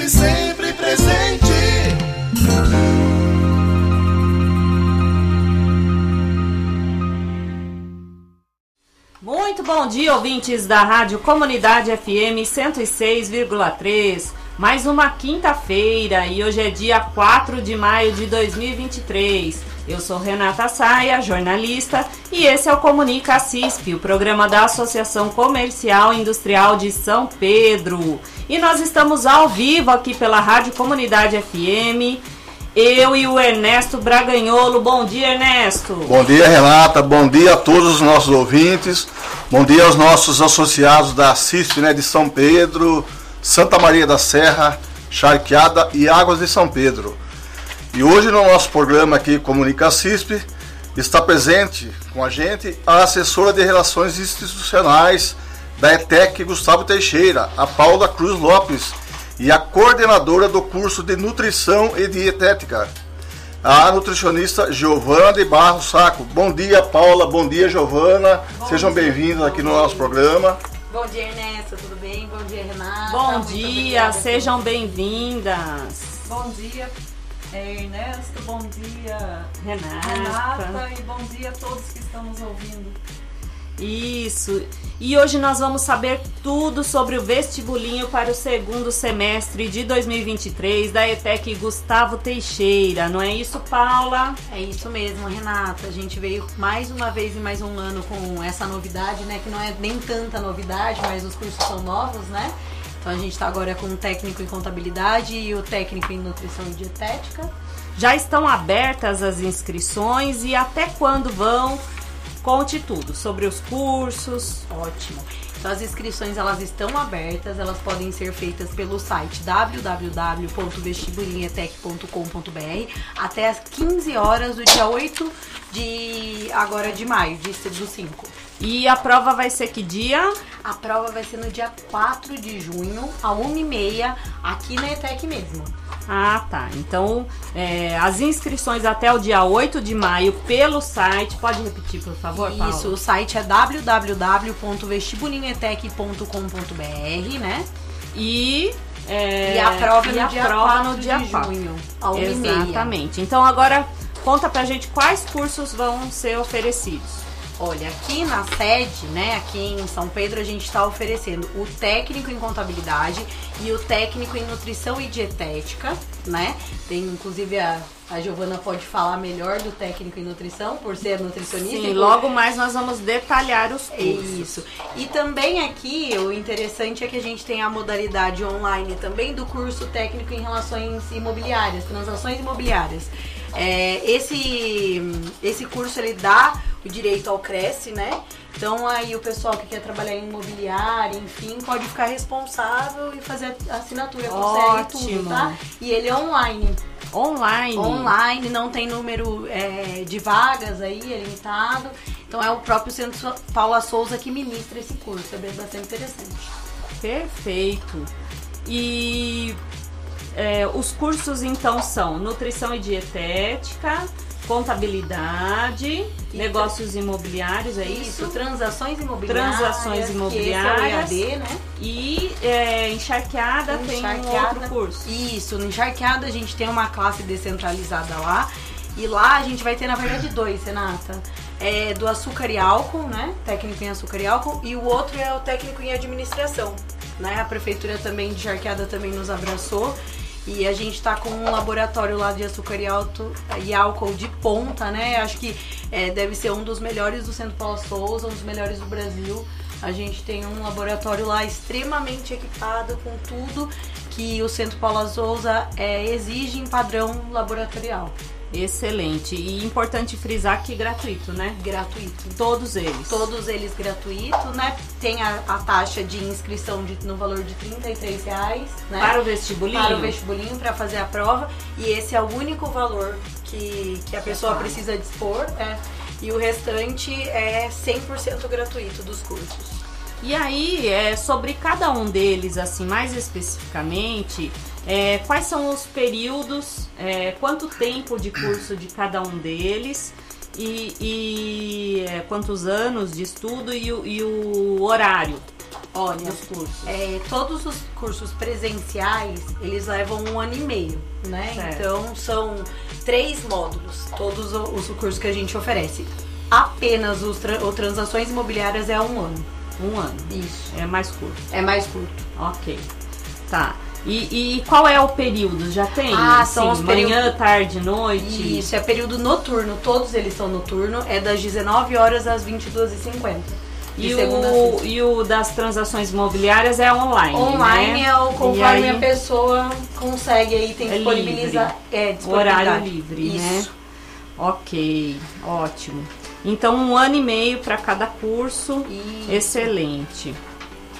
CISP sempre presente. Muito bom dia, ouvintes da Rádio Comunidade FM 106,3. Mais uma quinta-feira e hoje é dia 4 de maio de 2023. Eu sou Renata Saia, jornalista, e esse é o Comunica CISP, o programa da Associação Comercial e Industrial de São Pedro. E nós estamos ao vivo aqui pela Rádio Comunidade FM. Eu e o Ernesto Braganholo. Bom dia, Ernesto. Bom dia, Renata. Bom dia a todos os nossos ouvintes. Bom dia aos nossos associados da CISP né, de São Pedro, Santa Maria da Serra, Charqueada e Águas de São Pedro. E hoje no nosso programa aqui Comunica CISP está presente com a gente a assessora de Relações Institucionais da ETEC Gustavo Teixeira, a Paula Cruz Lopes, e a coordenadora do curso de Nutrição e Dietética, a nutricionista Giovana de Barros Saco. Bom dia, Paula. Bom dia, Giovana. Bom Sejam bem-vindos aqui no nosso programa. Bom dia, Ernesto, tudo bem? Bom dia, Renata. Bom Muito dia, obrigada. sejam bem-vindas. Bom dia, Ernesto. Bom dia, Renata. Renata. E bom dia a todos que estão nos ouvindo. Isso. E hoje nós vamos saber tudo sobre o vestibulinho para o segundo semestre de 2023 da ETEC Gustavo Teixeira. Não é isso, Paula? É isso mesmo, Renata. A gente veio mais uma vez e mais um ano com essa novidade, né? Que não é nem tanta novidade, mas os cursos são novos, né? Então a gente está agora com o técnico em contabilidade e o técnico em nutrição e dietética. Já estão abertas as inscrições e até quando vão? Conte tudo sobre os cursos. Ótimo. Então as inscrições elas estão abertas, elas podem ser feitas pelo site www.vestibulinhetec.com.br até as 15 horas do dia 8 de agora de maio, de, do 5. E a prova vai ser que dia? A prova vai ser no dia 4 de junho, a 1h30, aqui na ETEC mesmo. Ah, tá. Então, é, as inscrições até o dia 8 de maio pelo site. Pode repetir, por favor, Paula? Isso, o site é www.vestibulinhetec.com.br, né? E, é, E a prova e no a dia prova 4 no dia de 4. junho, a 1h30. Exatamente. Então agora conta pra gente quais cursos vão ser oferecidos. Olha, aqui na sede, né, aqui em São Pedro, a gente está oferecendo o técnico em contabilidade e o técnico em nutrição e dietética, né? Tem inclusive a, a Giovana pode falar melhor do técnico em nutrição, por ser nutricionista. Sim, e logo mais nós vamos detalhar os cursos. Isso. E também aqui, o interessante é que a gente tem a modalidade online também do curso técnico em relações imobiliárias, transações imobiliárias. É, esse, esse curso ele dá o direito ao Cresce, né? Então aí o pessoal que quer trabalhar em imobiliário, enfim, pode ficar responsável e fazer a assinatura com CL e tudo, tá? E ele é online. Online. Online, não tem número é, de vagas aí, é limitado. Então é o próprio Centro Paula Souza que ministra esse curso, é bastante interessante. Perfeito. E é, os cursos então são nutrição e dietética, contabilidade, negócios imobiliários, é isso? transações imobiliárias. Transações que imobiliárias. É EAD, né? E é, encharqueada tem um outro curso. Isso, no Encharqueada a gente tem uma classe descentralizada lá. E lá a gente vai ter, na verdade, dois, Renata. É do açúcar e álcool, né? Técnico em açúcar e álcool. E o outro é o técnico em administração. Né? A prefeitura também de Charqueada também nos abraçou. E a gente tá com um laboratório lá de açúcar e, alto, e álcool de ponta, né? Acho que é, deve ser um dos melhores do Centro Paulo Souza, um dos melhores do Brasil. A gente tem um laboratório lá extremamente equipado com tudo que o Centro Paulo Souza é, exige em padrão laboratorial. Excelente. E importante frisar que gratuito, né? Gratuito. Todos eles. Todos eles gratuitos, né? Tem a, a taxa de inscrição de, no valor de 33 reais, né? Para o vestibulinho? Para o vestibulinho, para fazer a prova. E esse é o único valor que, que a pessoa precisa dispor, né? E o restante é 100% gratuito dos cursos. E aí, é, sobre cada um deles, assim, mais especificamente, é, quais são os períodos, é, quanto tempo de curso de cada um deles e, e, é, quantos anos de estudo e, o- e o horário Olha, dos cursos? É, todos os cursos presenciais, eles levam um ano e meio, né? Certo. Então são três módulos, todos os cursos que a gente oferece. Apenas os tra- o transações imobiliárias é um ano. Um ano. Isso. É mais curto. É mais curto. Ok. Tá. E, e qual é o período? Já tem? Ah, são os manhã, tarde, noite? Isso, é período noturno, todos eles são noturno, é das 19 horas às 22h50. De E o, e o das transações imobiliárias é online. Online né? é o conforme aí, a pessoa consegue aí, tem É disponibilizar. É, o horário livre, né? Isso. Ok, ótimo. Então, um ano e meio para cada curso. Isso. Excelente.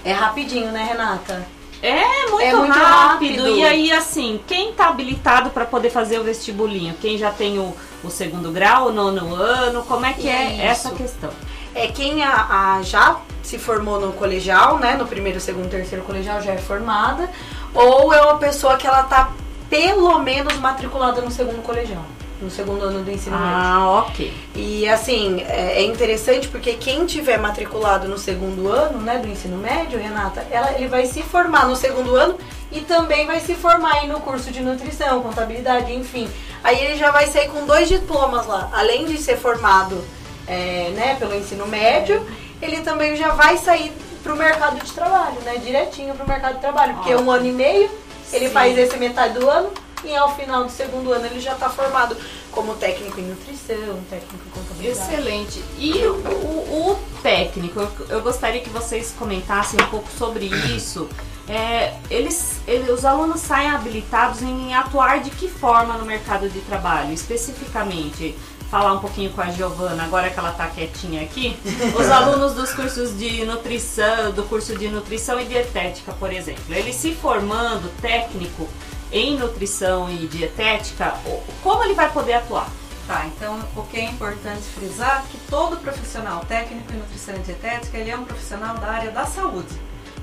É rapidinho, né, Renata? É muito, É muito rápido. rápido. E aí, assim, quem tá habilitado para poder fazer o vestibulinho? Quem já tem o, o segundo grau, o nono ano? Como é que é Isso. essa questão? É quem a, a- já se formou no colegial, né? No primeiro, segundo, terceiro colegial já é formada. Ou é uma pessoa que ela tá pelo menos matriculada no segundo colegial. No segundo ano do ensino médio. Ah, ok. E assim, é é interessante porque quem tiver matriculado no segundo ano, né, do ensino médio, Renata, ela, ele vai se formar no segundo ano e também vai se formar aí no curso de nutrição, contabilidade, enfim. Aí ele já vai sair com dois diplomas lá. Além de ser formado é, né, pelo ensino médio, ele também já vai sair pro mercado de trabalho, né? Direitinho pro mercado de trabalho. Porque Ótimo. um ano e meio, ele Sim. faz esse metade do ano e ao final do segundo ano ele já está formado como técnico em nutrição, técnico em contabilidade. Excelente. E o, o- o técnico, eu, gostaria que vocês comentassem um pouco sobre isso. É, eles, ele- os alunos saem habilitados em atuar de que forma no mercado de trabalho, especificamente? Falar um pouquinho com a Giovana, agora que ela está quietinha aqui. Os alunos dos cursos de nutrição, do curso de nutrição e dietética, por exemplo, ele se formando técnico em nutrição e dietética, como ele vai poder atuar? Tá, então o que é importante frisar é que todo profissional técnico em nutrição e dietética, ele é um profissional da área da saúde.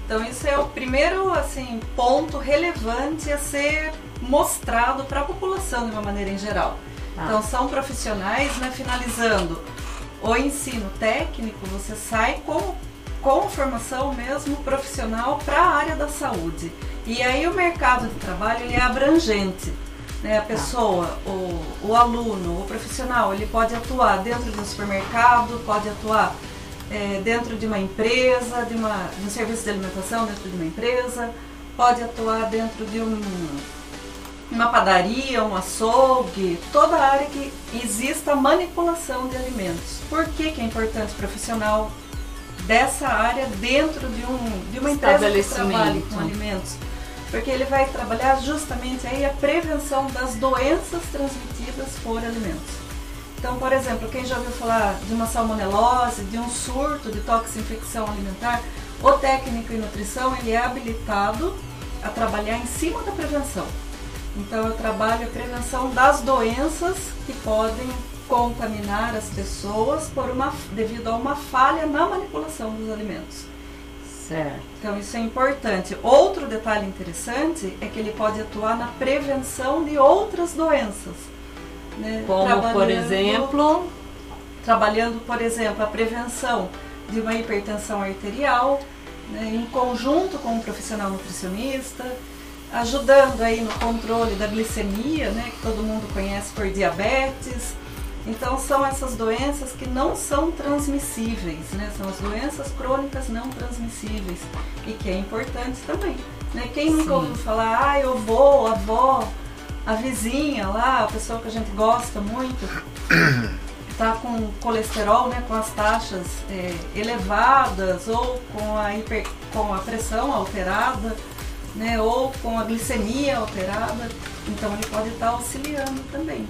Então isso é o primeiro assim ponto relevante a ser mostrado para a população de uma maneira em geral. Tá. Então são profissionais, né, finalizando o ensino técnico, você sai com com formação mesmo profissional para a área da saúde. E aí o mercado de trabalho ele é abrangente. Né? A pessoa, o, o aluno, o profissional, ele pode atuar dentro de um supermercado, pode atuar eh, dentro de uma empresa, de, uma, de um serviço de alimentação dentro de uma empresa, pode atuar dentro de um, uma padaria, um açougue, toda a área que exista manipulação de alimentos. Por que, que é importante o profissional dessa área dentro de, um, de uma empresa que trabalhe com alimentos? Porque ele vai trabalhar justamente aí a prevenção das doenças transmitidas por alimentos. Então, por exemplo, quem já ouviu falar de uma salmonelose, de um surto de toxinfecção alimentar, o técnico em nutrição ele é habilitado a trabalhar em cima da prevenção. Então eu trabalho a prevenção das doenças que podem contaminar as pessoas por uma, devido a uma falha na manipulação dos alimentos. Certo. Então isso é importante. Outro detalhe interessante é que ele pode atuar na prevenção de outras doenças. né? Como, por exemplo, trabalhando, por exemplo, a prevenção de uma hipertensão arterial, né, em conjunto com um profissional nutricionista, ajudando aí no controle da glicemia, né, que todo mundo conhece por diabetes. Então são essas doenças que não são transmissíveis, né? São as doenças crônicas não transmissíveis e que é importante também. Né? Quem nunca Sim. ouviu falar, ah, eu vou, a avó, a vizinha lá, a pessoa que a gente gosta muito, está com colesterol, né, com as taxas é, elevadas ou com a, hiper, com a pressão alterada, né, ou com a glicemia alterada, então ele pode estar auxiliando também.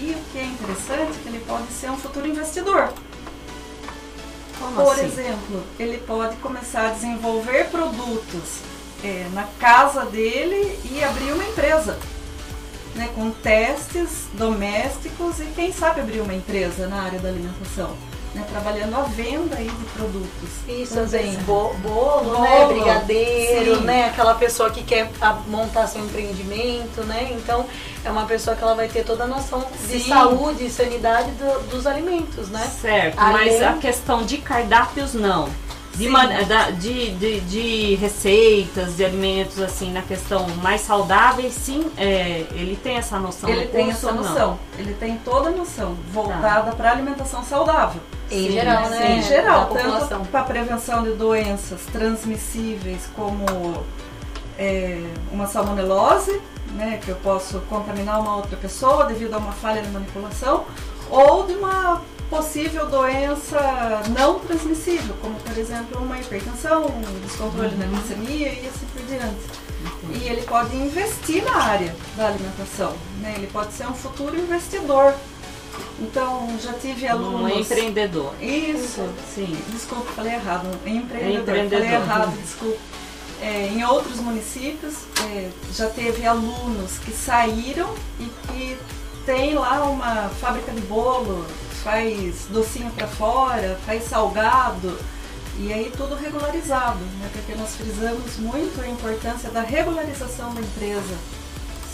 E o que é interessante é que ele pode ser um futuro investidor. Como Por assim? exemplo, ele pode começar a desenvolver produtos é, na casa dele e abrir uma empresa. Né, com testes domésticos e quem sabe abrir uma empresa na área da alimentação. Né, trabalhando a venda aí de produtos. Isso, às também. vezes bo- bolo, né? Bolo, Brigadeiro, sim. né? Aquela pessoa que quer a- montar seu empreendimento, né? Então é uma pessoa que ela vai ter toda a noção de Sim. saúde e sanidade do- dos alimentos, né? Certo, Além- mas a questão de cardápios não. De, da- de, de, de receitas, de alimentos, assim, na questão mais saudáveis, sim, é, ele tem essa noção Ele tem essa noção, ele tem toda a noção voltada para alimentação saudável. Em Sim, geral, sim. né? em geral, tanto para prevenção de doenças transmissíveis como é, uma salmonelose, né, que eu posso contaminar uma outra pessoa devido a uma falha de manipulação, ou de uma possível doença não transmissível, como por exemplo uma hipertensão, um descontrole na glicemia e assim por diante. E ele pode investir na área da alimentação, né? ele pode ser um futuro investidor. Então, já tive Um alunos. empreendedor. Isso. Sim. Desculpa, falei errado. Empreendedor. Empreendedor. Falei errado, desculpa. É, em outros municípios, é, já teve alunos que saíram e que tem lá uma fábrica de bolo, faz docinho para fora, faz salgado. E aí tudo regularizado, né? porque nós frisamos muito a importância da regularização da empresa.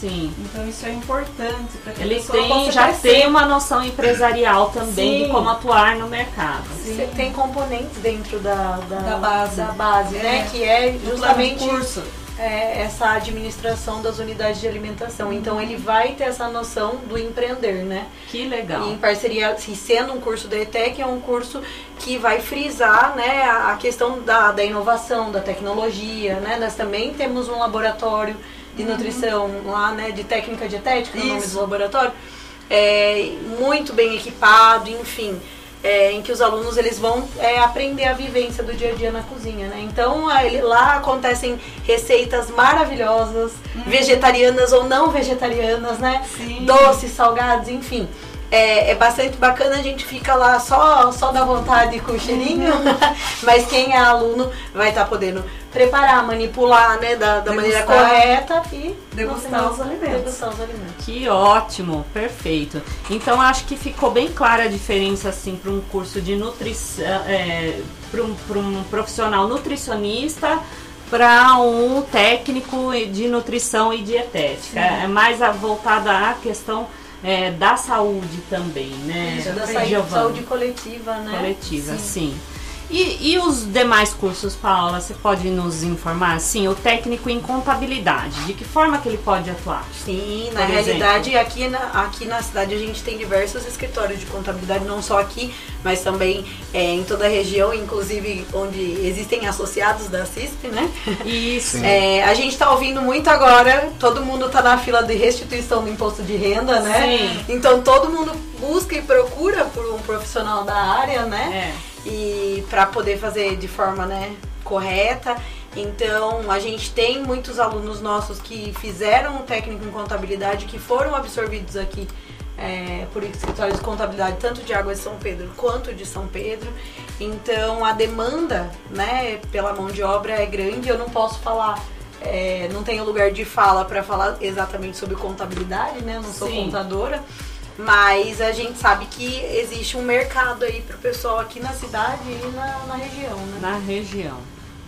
Sim. Então isso é importante para que a Ele pessoa tem, possa já crescer. tem uma noção empresarial também Sim. de como atuar no mercado. Você tem componentes dentro da, da, Da base. da base, É. né? Que é No plano de justamente curso. É, essa administração das unidades de alimentação. Então ele vai ter essa noção do empreender, né? Que legal. E em parceria, se sendo um curso da ETEC, é um curso que vai frisar né, a questão da, da inovação, da tecnologia. Né? Nós também temos um laboratório de nutrição lá, né, de técnica dietética, no nome Isso. do laboratório, é, muito bem equipado, enfim. É, em que os alunos eles vão é, aprender a vivência do dia a dia na cozinha, né? Então lá acontecem receitas maravilhosas, vegetarianas ou não vegetarianas, né? Sim. Doces, salgados, enfim. É, é bastante bacana, a gente fica lá só, só da vontade com o cheirinho, mas quem é aluno vai estar podendo preparar, manipular, né, da, da maneira correta e Degustar os alimentos. Degustar os alimentos. Que ótimo, perfeito. Então acho que ficou bem clara a diferença assim para um curso de nutrição, para um, pra um profissional nutricionista para um técnico de nutrição e dietética. É mais voltada à questão é, da saúde também, né? Isso, da saúde, saúde coletiva, né? coletiva, Sim. sim. E, e os demais cursos, Paula, você pode nos informar? Sim, o técnico em contabilidade, de que forma que ele pode atuar? Sim, na Por realidade aqui na, aqui na cidade a gente tem diversos escritórios de contabilidade, não só aqui, mas também é, em toda a região, inclusive onde existem associados da CISP, né? Isso. É, a gente tá ouvindo muito agora, todo mundo tá na fila de restituição do imposto de renda, né? Sim. Então todo mundo busca e procura por um profissional da área, né? É. e para poder fazer de forma né, correta. Então a gente tem muitos alunos nossos que fizeram o técnico em contabilidade que foram absorvidos aqui é, por escritórios de contabilidade tanto de Águas de São Pedro quanto de São Pedro. Então a demanda né, pela mão de obra é grande. Eu não posso falar é, não tenho lugar de fala para falar exatamente sobre contabilidade, né? Eu não sou Sim. contadora. Mas a gente sabe que existe um mercado aí pro pessoal aqui na cidade e na, na região, né? Na região.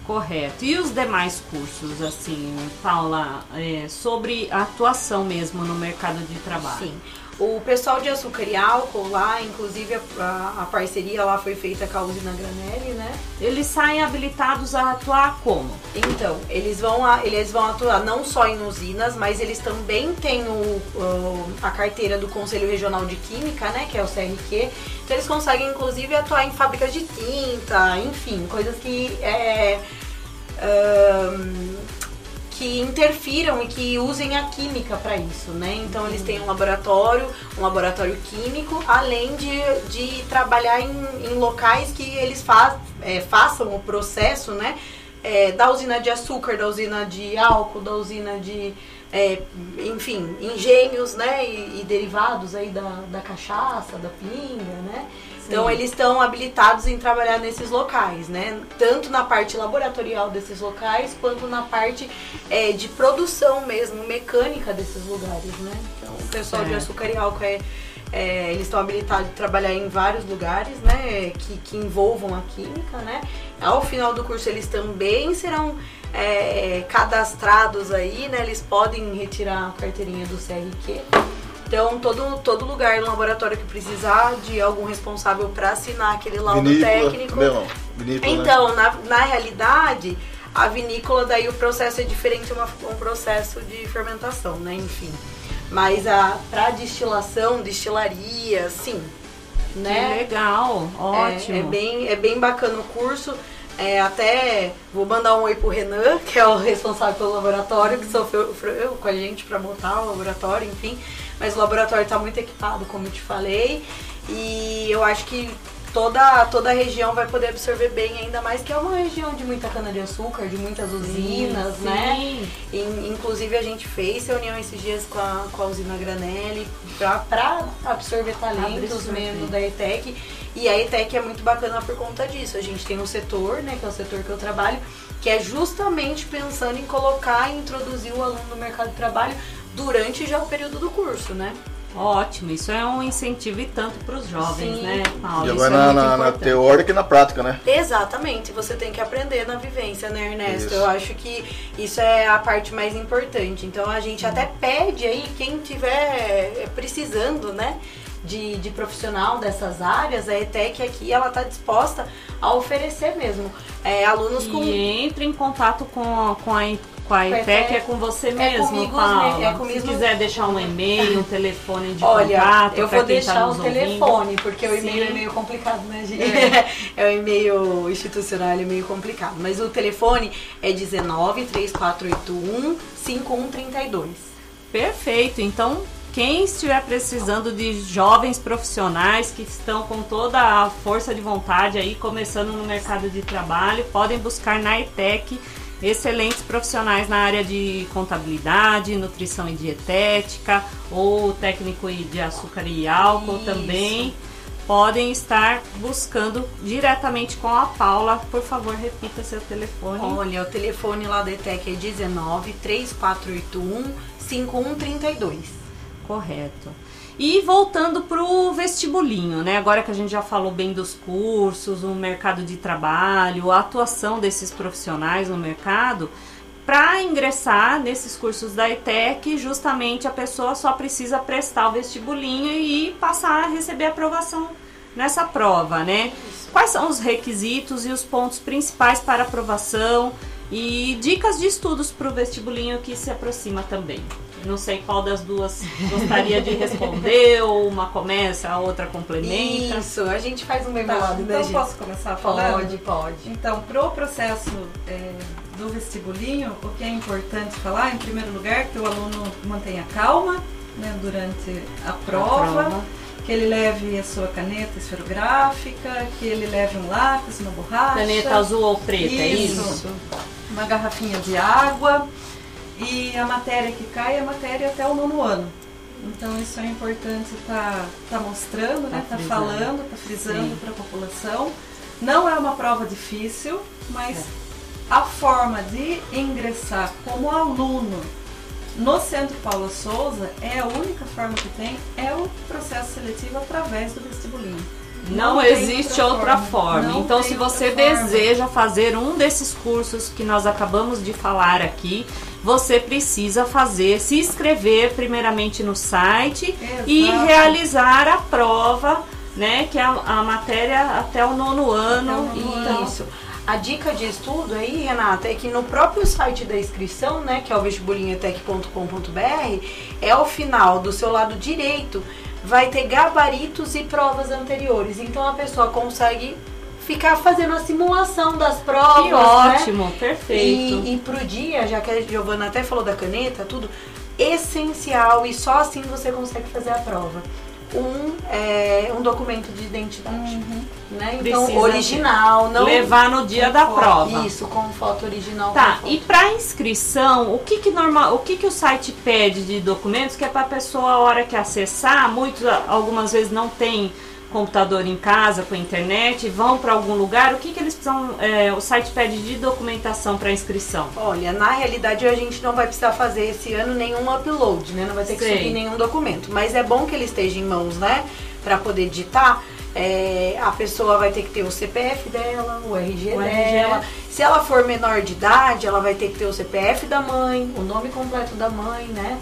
Correto. E os demais cursos, assim, Paula, é, sobre a atuação mesmo no mercado de trabalho? Sim. O pessoal de açúcar e álcool lá, inclusive a, a- a parceria lá foi feita com a usina Granelli, né? Eles saem habilitados a atuar como? Então, eles vão, a- eles vão atuar não só em usinas, mas eles também têm o, o- a carteira do Conselho Regional de Química, né? Que é o CRQ. Então eles conseguem, inclusive, atuar em fábricas de tinta, enfim, coisas que é, ahn, que interfiram e que usem a química para isso, né? Então eles têm um laboratório, um laboratório químico, além de, de trabalhar em, em locais que eles fa é, façam o processo, né? é, da usina de açúcar, da usina de álcool, da usina de, é, enfim, engenhos, né, e, e, derivados aí da, da cachaça, da pinga, né? Então eles estão habilitados em trabalhar nesses locais, né? Tanto na parte laboratorial desses locais, quanto na parte é, de produção mesmo, mecânica desses lugares, né? Então o pessoal de açúcar e álcool é, é, eles estão habilitados a trabalhar em vários lugares, né? Que, que envolvam a química, né? Ao final do curso eles também serão é, cadastrados aí, né? Eles podem retirar a carteirinha do CRQ. Então, todo, todo lugar no laboratório que precisar de algum responsável para assinar aquele laudo vinícola, técnico. Meu, vinícola, né? então, né? na, na realidade, a vinícola, daí o processo é diferente, uma, um processo de fermentação, né? Enfim. Mas a para destilação, destilaria, sim. Né? Que legal, ótimo. É, é, bem, é bem bacana o curso. É, até vou mandar um oi pro Renan, que é o responsável pelo laboratório, que sofreu com a gente para montar o laboratório, enfim. Mas o laboratório está muito equipado, como eu te falei. E eu acho que toda, toda a região vai poder absorver bem, ainda mais que é uma região de muita cana-de-açúcar, de muitas usinas, sim, né? Sim. Inclusive a gente fez reunião esses dias com a, com a usina Granelli para absorver talentos mesmo da ETEC. E a ETEC é muito bacana por conta disso. A gente tem um setor, né, que é o setor que eu trabalho, que é justamente pensando em colocar e introduzir o aluno no mercado de trabalho durante já o período do curso, né? Ótimo, isso é um incentivo e tanto para os jovens, Sim. né, Paulo? E vai é na, na, na, teórica e na prática, né? Exatamente, você tem que aprender na vivência, né, Ernesto? Isso. Eu acho que isso é a parte mais importante. Então a gente até pede aí, quem tiver precisando, né? De, de, profissional dessas áreas, a ETEC aqui ela está disposta a oferecer mesmo é, alunos e com. Entre em contato com, com a com a IPEC é, é com você mesmo, comigo, Paula. É comigo. Se quiser deixar um e-mail, um telefone de Olha, contato. eu vou tá deixar o um telefone, porque o e-mail é meio complicado, né, gente? É. é o e-mail institucional, é meio complicado. Mas o telefone é 19 3481 5132. Perfeito. Então, quem estiver precisando de jovens profissionais que estão com toda a força de vontade aí, começando no mercado de trabalho, podem buscar na ITEC excelentes profissionais na área de contabilidade, nutrição e dietética, ou técnico de açúcar e álcool Isso. também. Podem estar buscando diretamente com a Paula. Por favor, repita seu telefone. Olha, o telefone lá da ETEC é 19 3481 5132. Correto. E voltando para o vestibulinho, né? Agora que a gente já falou bem dos cursos, o mercado de trabalho, a atuação desses profissionais no mercado, para ingressar nesses cursos da ETEC, justamente a pessoa só precisa prestar o vestibulinho e passar a receber aprovação nessa prova, né? Quais são os requisitos e os pontos principais para aprovação e dicas de estudos para o vestibulinho que se aproxima também? Não sei qual das duas gostaria de responder, ou uma começa, a outra complementa. Isso, a gente faz um bem tá, Então gente? posso começar falando? Pode, pode. Então, pro processo é, do vestibulinho, o que é importante falar, em primeiro lugar, que o aluno mantenha calma né, durante a prova. A prova que ele leve a sua caneta esferográfica, que ele leve um lápis, uma borracha. Caneta azul ou preta, isso. é isso? Uma garrafinha de água e a matéria que cai é a matéria até o nono ano. Então isso é importante estar tá, tá mostrando, tá né? Tá falando, tá frisando para a população. Não é uma prova difícil, mas é. a forma de ingressar como aluno no Centro Paula Souza é a única forma que tem, é o processo seletivo através do vestibulinho. Não, não existe outra, forma. forma. Então, se você deseja fazer um desses cursos que nós acabamos de falar aqui, você precisa fazer, se inscrever primeiramente no site Exato. e realizar a prova, né? Que é a, a matéria até o nono ano. Até o nono ano. Isso. A dica de estudo aí, Renata, é que no próprio site da inscrição, né, que é o vestibulinhotec.com.br, é ao final do seu lado direito vai ter gabaritos e provas anteriores. Então a pessoa consegue ficar fazendo a simulação das provas. Que né? ótimo, né? perfeito. E, e pro dia, já que a Giovana até falou da caneta, tudo essencial e só assim você consegue fazer a prova. um, é, um documento de identidade. Né? Então, Precisa original, não Levar no dia da prova. Isso, com foto original. Tá, com e foto. para inscrição, o que que normal, o que que o site pede de documentos que é para a pessoa a hora que acessar, muitos algumas vezes não tem computador em casa com internet, vão para algum lugar, o que que eles precisam, é, o site pede de documentação para inscrição? Olha, na realidade a gente não vai precisar fazer esse ano nenhum upload, né? Não vai ter que Sei. subir nenhum documento. Mas é bom que ele esteja em mãos, né? Pra poder digitar. É, a pessoa vai ter que ter o CPF dela, o RG O dela. RG. Se ela for menor de idade, ela vai ter que ter o CPF da mãe, o nome completo da mãe, né?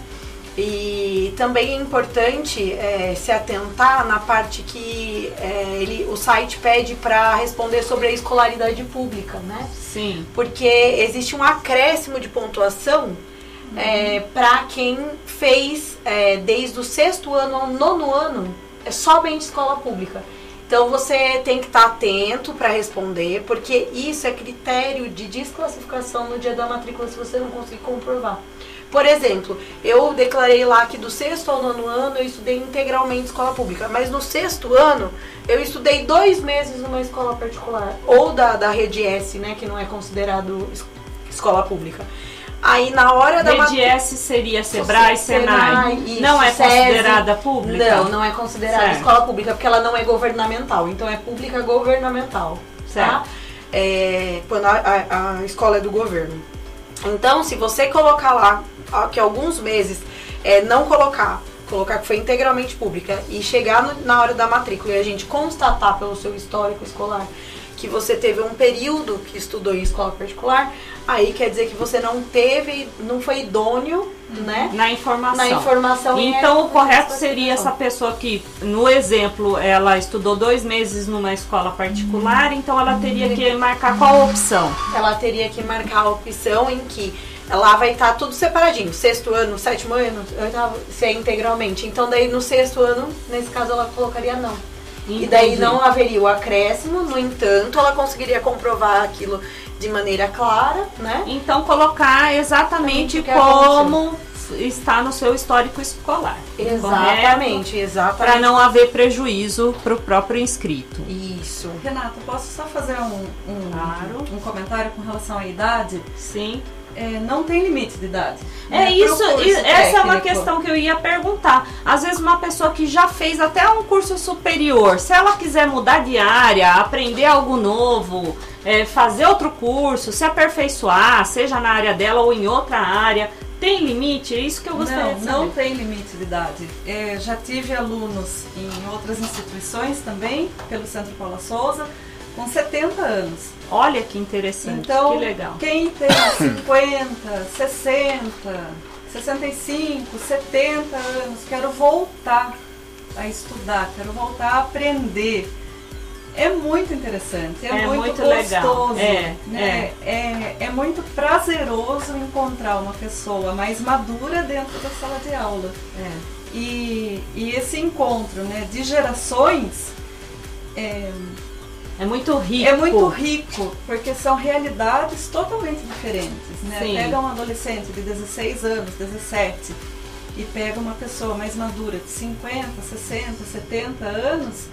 E também é importante é, se atentar na parte que é, ele, o site pede para responder sobre a escolaridade pública, né? Sim. porque existe um acréscimo de pontuação para quem fez é, desde o sexto ano ao nono ano é somente escola pública. Então você tem que estar atento para responder, porque isso é critério de desclassificação no dia da matrícula se você não conseguir comprovar. Por exemplo, eu declarei lá que do sexto ao nono ano eu estudei integralmente escola pública, mas no sexto ano eu estudei dois meses numa escola particular, ou da, da rede S, né, que não é considerado es- escola pública. Aí na hora da Rede S seria Sebrae, Senai. isso, não é considerada pública? Não, não é considerada Certo. escola pública, porque ela não é governamental. Então é pública governamental. Tá? Certo. É, quando a, a- a escola é do governo. Então, se você colocar lá ó, que alguns meses é, não colocar, colocar que foi integralmente pública e chegar no- na hora da matrícula e a gente constatar pelo seu histórico escolar que você teve um período que estudou em escola particular, aí quer dizer que você não teve, não foi idôneo, né? Na informação. Na informação e Então é- o correto seria essa pessoa que, no exemplo, ela estudou dois meses numa escola particular, então ela teria que marcar qual opção? ela teria que marcar a opção em que lá vai estar tudo separadinho. Sexto ano, sétimo ano, oitavo, se é integralmente. Então daí no sexto ano, nesse caso, ela colocaria não. E daí Entendi. não haveria o acréscimo, no entanto, ela conseguiria comprovar aquilo de maneira clara, né? Então colocar exatamente que como está no seu histórico escolar. Exatamente, exatamente. Para não haver prejuízo para o próprio inscrito. Isso. Renato, posso só fazer um, um, Claro. um comentário com relação à idade? Sim. É, não tem limite de idade. É né? isso, curso e- essa é uma técnico. questão que eu ia perguntar. Às vezes uma pessoa que já fez até um curso superior, se ela quiser mudar de área, aprender algo novo, é, fazer outro curso, se aperfeiçoar, seja na área dela ou em outra área, tem limite? É isso que eu gostaria Não, de não saber. tem limite de idade. É, já tive alunos em outras instituições também, pelo Centro Paula Souza, com 70 anos. Olha que interessante, Então, que legal. quem tem 50, 60, 65, 70 anos, quero voltar a estudar, quero voltar a aprender. É muito interessante, é, É muito, muito gostoso. legal, é, né? É, é muito prazeroso encontrar uma pessoa mais madura dentro da sala de aula. É. E, e esse encontro né, de gerações é, muito rico. é muito rico, porque são realidades totalmente diferentes, né? Sim. Pega um adolescente de 16 anos, 17, e pega uma pessoa mais madura de 50, 60, 70 anos,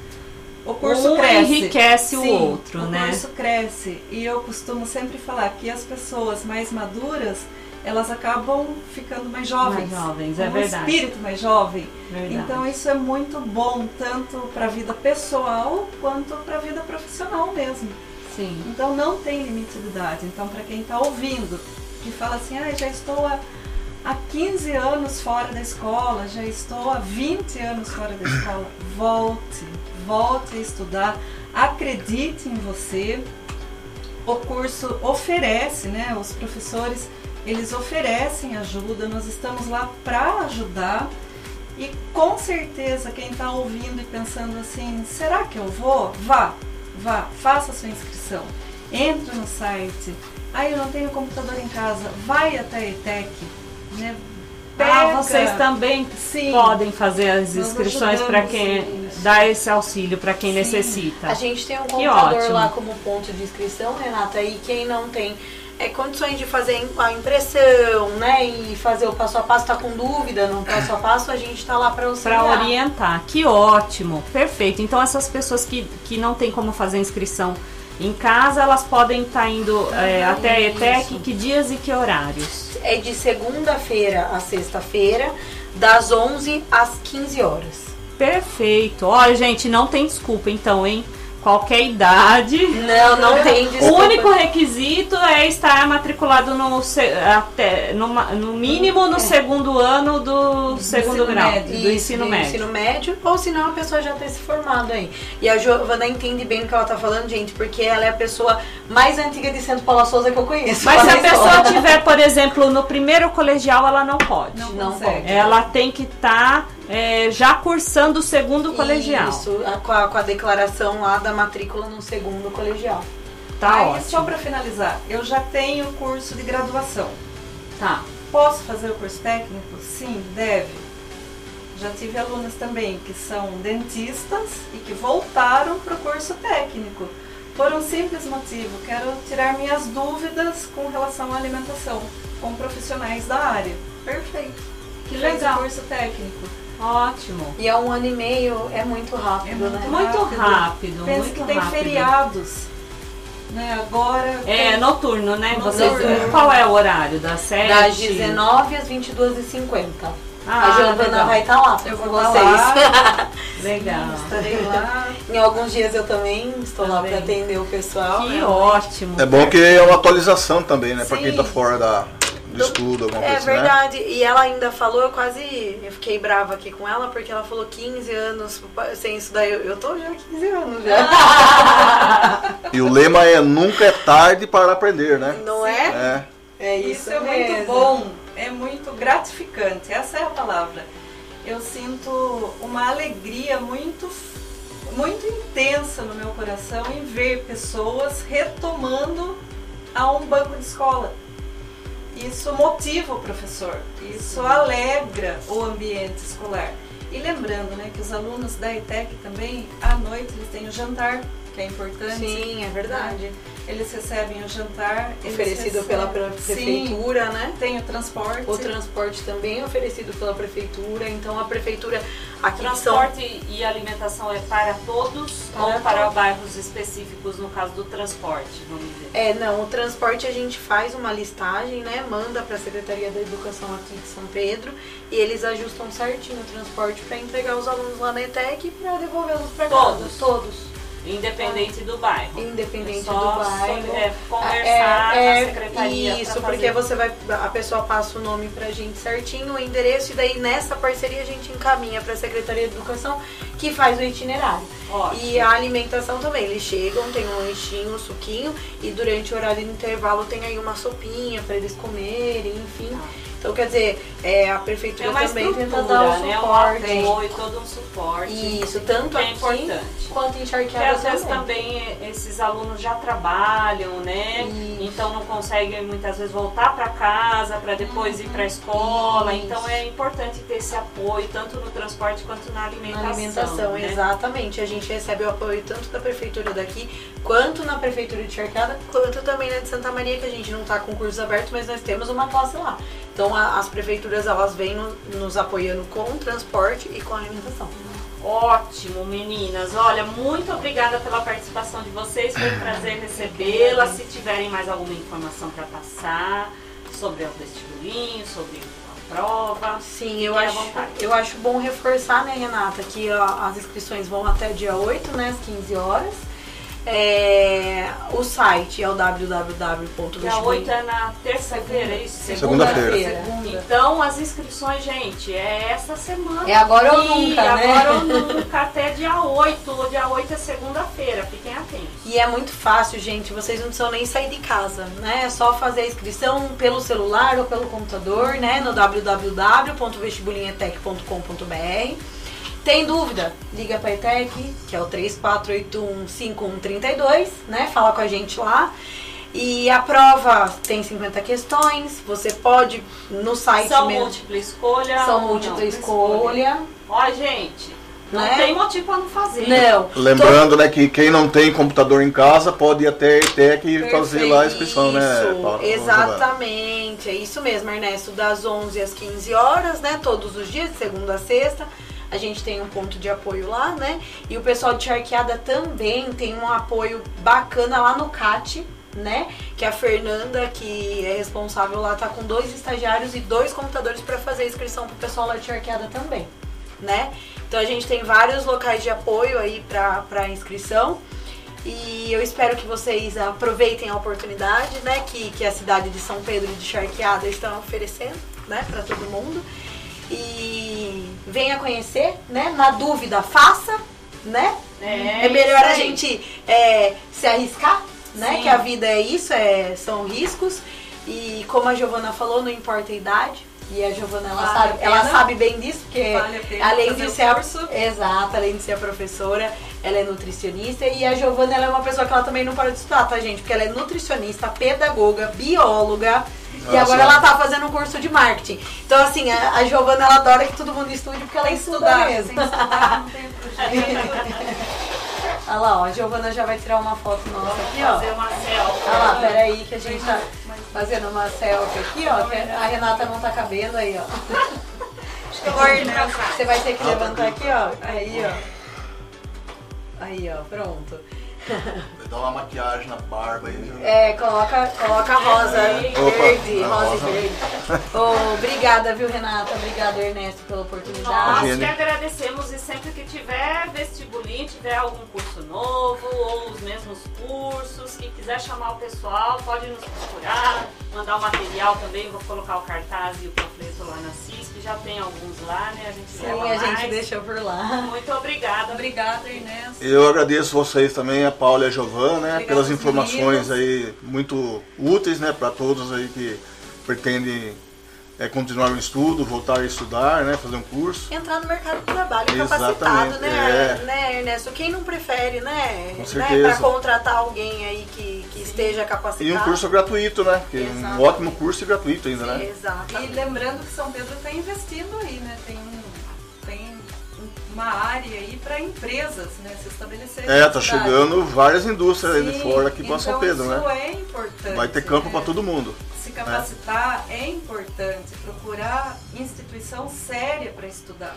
o curso um cresce. enriquece o Sim, outro, o né? curso cresce. E eu costumo sempre falar que as pessoas mais maduras, elas acabam ficando mais jovens. Mais jovens, é um verdade. espírito mais jovem. Verdade. Então isso é muito bom, tanto para a vida pessoal quanto para a vida profissional mesmo. Sim. Então não tem limite de idade. Então para quem está ouvindo, que fala assim, ah, já estou há, há 15 anos fora da escola, já estou há 20 anos fora da escola, volte, volte a estudar, acredite em você. O curso oferece, né? Os professores eles oferecem ajuda, nós estamos lá para ajudar. E com certeza quem está ouvindo e pensando assim, será que eu vou? Vá, vá, faça a sua inscrição. Entre no site. Ah, eu não tenho computador em casa. Vai até a ETEC. Né? Ah, Pega- vocês também Sim. podem fazer as inscrições para quem isso. dá esse auxílio para quem Sim. necessita. A gente tem um computador lá como ponto de inscrição, Renata, e quem não tem é, condições de fazer a impressão, né? E fazer o passo a passo, tá com dúvida no passo a passo, a gente tá lá para Para orientar. Que ótimo, perfeito. Então essas pessoas que, que não tem como fazer inscrição em casa, elas podem estar tá indo é, até a ETEC, que dias e que horários? É de segunda-feira a sexta-feira, das 11 às 15 horas. Perfeito. Olha, gente, não tem desculpa então, hein? Qualquer idade. Não, não tem desculpa. O único requisito é estar matriculado no, até, no, no mínimo no é. segundo ano do, do segundo grau, médio. do ensino médio. ensino médio, ou senão a pessoa já ter se formado aí. E a Giovana entende bem o que ela tá falando, gente, porque ela é a pessoa mais antiga de Santo Paula Souza que eu conheço. Mas se a pessoa tiver, por exemplo, no primeiro colegial, ela não pode. Não, não pode. Ela tem que estar... Tá é, já cursando o segundo colegial. Isso, com a, com a declaração lá da matrícula no segundo colegial. Tá Aí, ótimo. só para finalizar, eu já tenho curso de graduação. Tá. Posso fazer o curso técnico? Sim, deve. Já tive alunas também que são dentistas e que voltaram para o curso técnico. Por um simples motivo, quero tirar minhas dúvidas com relação à alimentação com profissionais da área. Perfeito. Que legal. curso técnico. Ótimo. E é um ano e meio, é muito rápido, é muito né? Muito rápido. Pensa muito que tem rápido. feriados. Né, agora. É tem... noturno, né? Vocês, qual é o horário? Das 7? Das 19 às 22h50. Ah, a Giovana legal. vai estar tá lá eu vou vocês. Lá. legal. Estarei lá. em alguns dias eu também estou também. lá para atender o pessoal. Que né? ótimo. É bom que é uma atualização também, né? Para quem está fora da, do estudo, alguma é coisa É verdade. Né? E ela ainda falou, eu quase. Eu fiquei brava aqui com ela, porque ela falou 15 anos sem estudar. Eu, eu tô já 15 anos já. e o lema é nunca é tarde para aprender, né? Não é? É. É isso, isso é muito bom, é muito gratificante, essa é a palavra. Eu sinto uma alegria muito muito intensa no meu coração em ver pessoas retomando a um banco de escola. Isso motiva o professor, isso alegra o ambiente escolar. E lembrando né, que os alunos da ETEC também, à noite, eles têm o jantar, que é importante. Sim, é verdade. Né? Eles recebem o jantar. Oferecido recebem... pela prefeitura, Sim, né? Tem o transporte. O transporte também é oferecido pela prefeitura. Então a prefeitura aqui Transporte são... e alimentação é para todos para ou para todos. bairros específicos no caso do transporte, vamos dizer? É, não, o transporte a gente faz uma listagem, né? Manda para a Secretaria da Educação aqui de São Pedro e eles ajustam certinho o transporte para entregar os alunos lá na ETEC e para devolvê-los para casa. Todos. Independente do bairro. Independente é do bairro. É, conversar é, é, na secretaria. Isso, porque você vai. A pessoa passa o nome pra gente certinho, o endereço, e daí nessa parceria a gente encaminha pra Secretaria de Educação que faz o itinerário. Ótimo. E a alimentação também. Eles chegam, tem um lanchinho, um suquinho, e durante o horário de intervalo tem aí uma sopinha para eles comerem, enfim. Ah. Então, quer dizer, é, a prefeitura é também tenta dar o né? suporte. Um apoio, todo um suporte. Isso, tanto é aqui importante. quanto em Charqueada Porque às vezes também esses alunos já trabalham, né? Isso. Então não conseguem muitas vezes voltar para casa para depois ir para a escola. Isso. Então é importante ter esse apoio, tanto no transporte quanto na alimentação. Na alimentação, né? exatamente. A gente recebe o apoio tanto da prefeitura daqui, quanto na prefeitura de Charqueada, quanto também na de Santa Maria, que a gente não está com cursos abertos, mas nós temos uma classe lá. Então a, as prefeituras elas vêm no, nos apoiando com o transporte e com a alimentação. Ótimo, meninas. Olha, muito obrigada pela participação de vocês. Foi um prazer recebê-la. Se tiverem mais alguma informação para passar sobre o vestibulinho, sobre a prova. Sim, eu acho, eu acho bom reforçar, né, Renata, que as inscrições vão até dia 8, né, às 15 horas. É, o site é o www. Dia 8 é na terça-feira, é isso? Segunda-feira. Segunda então, as inscrições, gente, é essa semana. É agora ou nunca, né? Agora ou nunca, até dia 8. O dia 8 é segunda-feira, fiquem atentos. E é muito fácil, gente, vocês não precisam nem sair de casa, né? É só fazer a inscrição pelo celular ou pelo computador, né? No www.vestibulinhetec.com.br tem dúvida? Liga para a ETEC, que é o 34815132, né? Fala com a gente lá. E a prova tem 50 questões, você pode no site São mesmo. múltipla escolha. São múltipla escolha. escolha. Ó, gente, Não né? tem motivo para não fazer. Não. Lembrando, né, que quem não tem computador em casa pode ir até a ETEC e fazer lá a inscrição, né? Paula? Exatamente, é isso mesmo, Ernesto. Das 11 às 15 horas, né? Todos os dias, de segunda a sexta. A gente tem um ponto de apoio lá, né? E o pessoal de Charqueada também tem um apoio bacana lá no CAT, né? Que a Fernanda, que é responsável lá, tá com dois estagiários e dois computadores para fazer a inscrição pro pessoal lá de Charqueada também, né? Então a gente tem vários locais de apoio aí para inscrição. E eu espero que vocês aproveitem a oportunidade, né, que, que a cidade de São Pedro de Charqueada estão oferecendo, né, para todo mundo. E venha conhecer, né? Na dúvida, faça, né? É, É, melhor a gente é, se arriscar, né? Sim. Que a vida é isso, é, são riscos. E como a Giovana falou, não importa a idade. E a Giovana, ela, Vale sabe, ela sabe bem disso, porque Vale além de ser a, exato, além de ser a professora, ela é nutricionista e a Giovana ela é uma pessoa que ela também não para de estudar, tá, gente? Porque ela é nutricionista, pedagoga, bióloga e agora ela tá fazendo um curso de marketing. Então, assim, a, a Giovana ela adora que todo mundo estude porque ela estuda estudar, mesmo. tem estudar. Olha lá, ó, a Giovana já vai tirar uma foto nossa aqui, ó. fazer uma selfie. Olha lá, peraí que a gente tá fazendo uma selfie aqui, ó. que a Renata não tá cabendo aí, ó. Acho que eu vou ir. Você vai ter que levantar aqui, ó. Aí, ó. Aí, ó, pronto. Dá uma maquiagem na barba aí, viu? É, coloca, coloca rosa e Opa, verde, a rosa, rosa. e verde. Ô, obrigada, viu, Renata? Obrigada, Ernesto, pela Nós oportunidade. Imagina. que agradecemos e sempre que tiver vestibulinho, tiver algum curso novo ou os mesmos cursos, quem quiser chamar o pessoal, pode nos procurar, mandar o material também, vou colocar o cartaz e o panfleto lá na CISP, já tem alguns lá, né? A gente Sim, leva a gente mais. deixou por lá. Muito obrigada. Obrigada, Ernesto. Eu agradeço vocês também, a Paula e a Giovana, né, Obrigada pelas informações aí muito úteis, né, para todos aí que pretendem é, continuar o estudo, voltar a estudar, né, fazer um curso. Entrar no mercado de trabalho Exatamente, capacitado, né, é. né, Ernesto? Quem não prefere, né? Com né pra contratar alguém aí que, que esteja capacitado. E um curso gratuito, né, que é um ótimo curso e gratuito ainda, né. Exato. E lembrando que São Pedro está investindo aí, né? Tem, um- tem uma área aí para empresas, né? Se estabelecerem. É, tá chegando várias indústrias aí de Sim, fora aqui para então São Pedro, isso né. é importante. Vai ter campo né? para todo mundo. Se capacitar é importante, procurar instituição séria para estudar,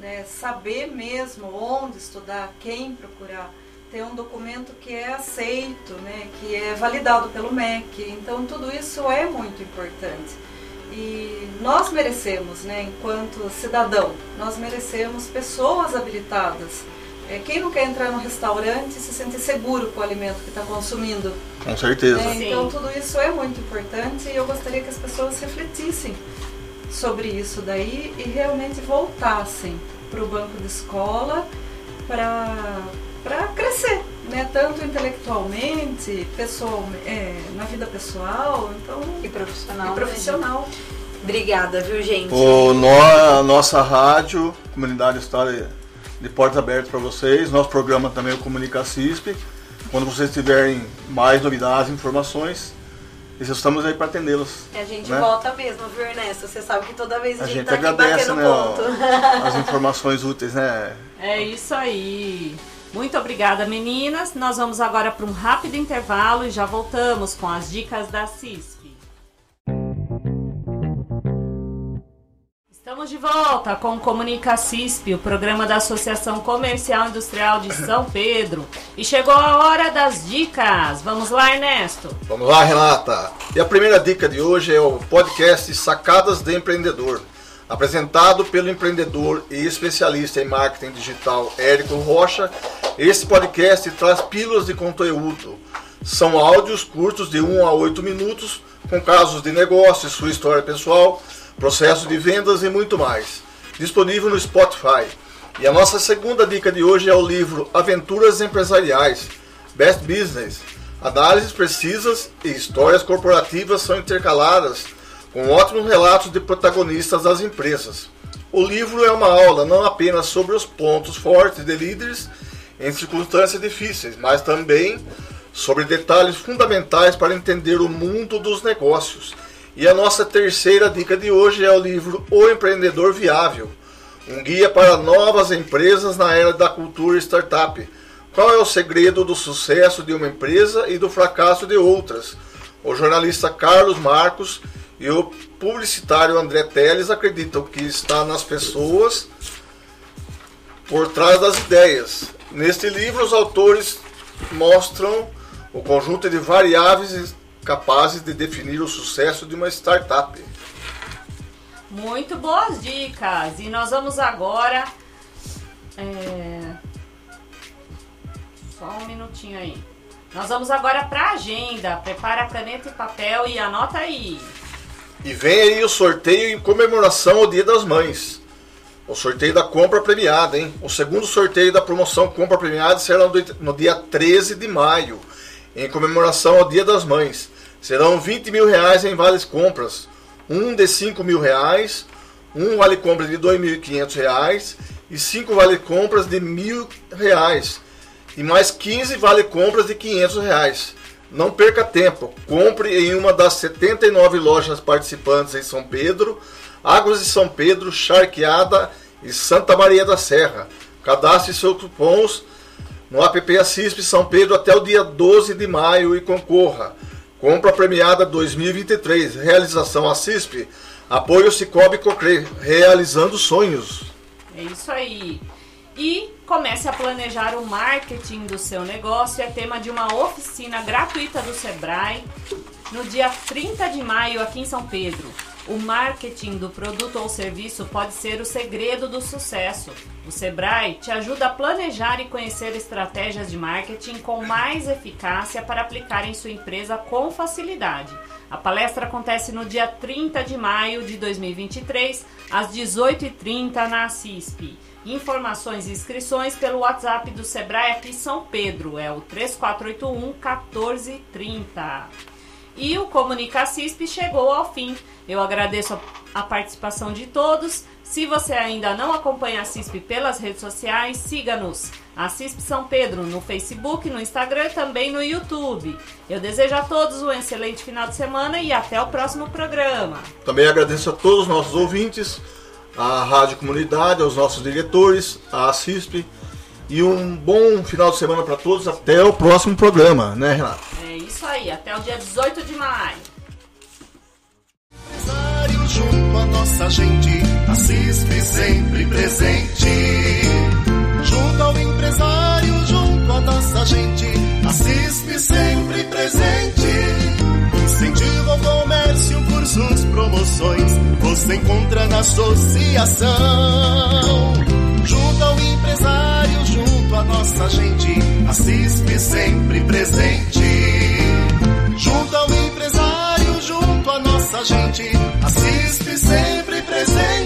né? saber mesmo onde estudar, quem procurar, ter um documento que é aceito, né? que é validado pelo MEC. Então tudo isso é muito importante. E nós merecemos, né, enquanto cidadão, nós merecemos pessoas habilitadas. É, quem não quer entrar no restaurante e se sentir seguro com o alimento que está consumindo? Com certeza. né? Então tudo isso é muito importante e eu gostaria que as pessoas refletissem sobre isso daí e realmente voltassem para o banco de escola para crescer, né? tanto intelectualmente, pessoal, é, na vida pessoal, então E profissional. e né, profissional. Obrigada, viu, gente? O, nó- a nossa rádio, comunidade está de, de portas abertas para vocês. Nosso programa também é o Comunica CISP. Quando vocês tiverem mais novidades, informações, estamos aí para atendê-los. A gente né? volta mesmo, viu, Ernesto? Você sabe que toda vez a, A gente, gente tá aqui agradece batendo né, ó, ponto. as informações úteis, né? É isso aí. Muito obrigada, meninas. Nós vamos agora para um rápido intervalo e já voltamos com as dicas da CISP. Estamos de volta com o Comunica CISP, o programa da Associação Comercial Industrial de São Pedro. E chegou a hora das dicas. Vamos lá, Ernesto. Vamos lá, Renata. E a primeira dica de hoje é o podcast Sacadas de Empreendedor, apresentado pelo empreendedor e especialista em marketing digital Érico Rocha. Esse podcast traz pílulas de conteúdo. São áudios curtos de 1 a 8 minutos, com casos de negócio, sua história pessoal, processo de vendas e muito mais. Disponível no Spotify. E a nossa segunda dica de hoje é o livro Aventuras Empresariais, Best Business. Análises precisas e histórias corporativas são intercaladas com ótimos relatos de protagonistas das empresas. O livro é uma aula não apenas sobre os pontos fortes de líderes em circunstâncias difíceis, mas também sobre detalhes fundamentais para entender o mundo dos negócios. E a nossa terceira dica de hoje é o livro O Empreendedor Viável, um guia para novas empresas na era da cultura startup. Qual é o segredo do sucesso de uma empresa e do fracasso de outras? O jornalista Carlos Marcos e o publicitário André Teles acreditam que está nas pessoas por trás das ideias. Neste livro, os autores mostram o conjunto de variáveis capazes de definir o sucesso de uma startup. Muito boas dicas! E nós vamos agora. É... Só um minutinho aí. Nós vamos agora para a agenda. Prepara caneta e papel e anota aí. E vem aí o sorteio em comemoração ao Dia das Mães. O sorteio da compra premiada, hein? O segundo sorteio da promoção compra premiada será no dia 13 de maio, em comemoração ao Dia das Mães. Serão 20 mil reais em vales compras, um de 5 mil reais, um vale compra de 2.500 reais e cinco vale compras de mil reais e mais 15 vale compras de 500 reais. Não perca tempo, compre em uma das 79 lojas participantes em São Pedro Águas de São Pedro, Charqueada e Santa Maria da Serra. Cadastre seus cupons no app Assispe São Pedro até o dia 12 de maio e concorra. Compra premiada 2023. Realização Assispe. Apoio Cicobi Cocre. Realizando sonhos. É isso aí. E comece a planejar o marketing do seu negócio. É tema de uma oficina gratuita do Sebrae no dia 30 de maio aqui em São Pedro. O marketing do produto ou serviço pode ser o segredo do sucesso. O Sebrae te ajuda a planejar e conhecer estratégias de marketing com mais eficácia para aplicar em sua empresa com facilidade. A palestra acontece no dia 30 de maio de 2023, às 18h30 na CISP. Informações e inscrições pelo WhatsApp do Sebrae aqui em São Pedro, é o 3481 1430. E o Comunica CISP chegou ao fim. Eu agradeço a, participação de todos. Se você ainda não acompanha a CISP pelas redes sociais, siga-nos. A CISP São Pedro no Facebook, no Instagram e também no YouTube. Eu desejo a todos um excelente final de semana e até o próximo programa. Também agradeço a todos os nossos ouvintes, a Rádio Comunidade, aos nossos diretores, a CISP. E um bom final de semana para todos. Até o próximo programa, né, Renato? É isso aí, até o dia 18 de maio. Junto a nossa gente, a CISP sempre presente. Junto ao empresário, junto a nossa gente, a CISP sempre presente. Comércio, cursos, promoções, você encontra na associação. Junto ao empresário, junto à nossa gente, a CISP sempre presente. Junto ao empresário, junto à nossa gente, a CISP sempre presente.